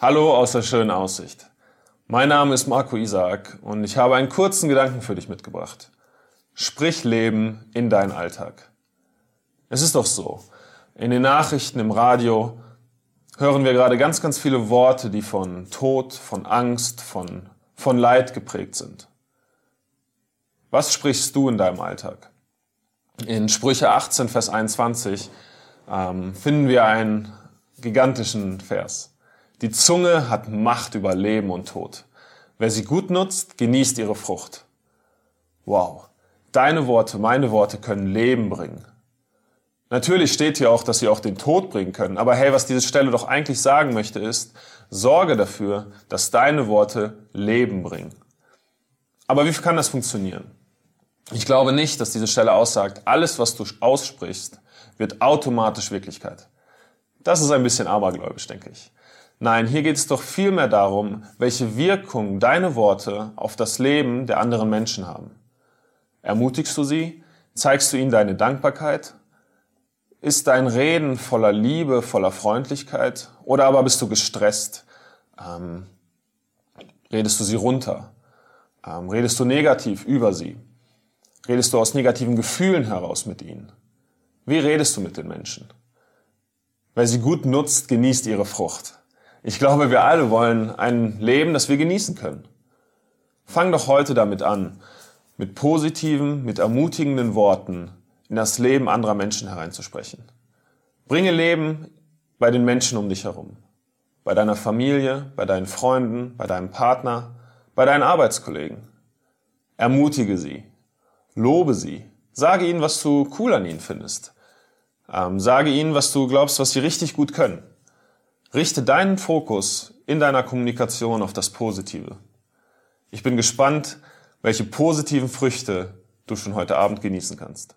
Hallo aus der schönen Aussicht. Mein Name ist Marco Isaac und ich habe einen kurzen Gedanken für dich mitgebracht. Sprich Leben in deinen Alltag. Es ist doch so. In den Nachrichten, im Radio hören wir gerade ganz, ganz viele Worte, die von Tod, von Angst, von, von Leid geprägt sind. Was sprichst du in deinem Alltag? In Sprüche 18, Vers 21 ähm, finden wir einen gigantischen Vers. Die Zunge hat Macht über Leben und Tod. Wer sie gut nutzt, genießt ihre Frucht. Wow. Deine Worte, meine Worte können Leben bringen. Natürlich steht hier auch, dass sie auch den Tod bringen können. Aber hey, was diese Stelle doch eigentlich sagen möchte, ist, sorge dafür, dass deine Worte Leben bringen. Aber wie kann das funktionieren? Ich glaube nicht, dass diese Stelle aussagt, alles, was du aussprichst, wird automatisch Wirklichkeit. Das ist ein bisschen abergläubisch, denke ich. Nein, hier geht es doch vielmehr darum, welche Wirkung deine Worte auf das Leben der anderen Menschen haben. Ermutigst du sie? Zeigst du ihnen deine Dankbarkeit? Ist dein Reden voller Liebe, voller Freundlichkeit? Oder aber bist du gestresst? Ähm, redest du sie runter? Ähm, redest du negativ über sie? Redest du aus negativen Gefühlen heraus mit ihnen? Wie redest du mit den Menschen? Wer sie gut nutzt, genießt ihre Frucht. Ich glaube, wir alle wollen ein Leben, das wir genießen können. Fang doch heute damit an, mit positiven, mit ermutigenden Worten in das Leben anderer Menschen hereinzusprechen. Bringe Leben bei den Menschen um dich herum. Bei deiner Familie, bei deinen Freunden, bei deinem Partner, bei deinen Arbeitskollegen. Ermutige sie. Lobe sie. Sage ihnen, was du cool an ihnen findest. Ähm, sage ihnen, was du glaubst, was sie richtig gut können. Richte deinen Fokus in deiner Kommunikation auf das Positive. Ich bin gespannt, welche positiven Früchte du schon heute Abend genießen kannst.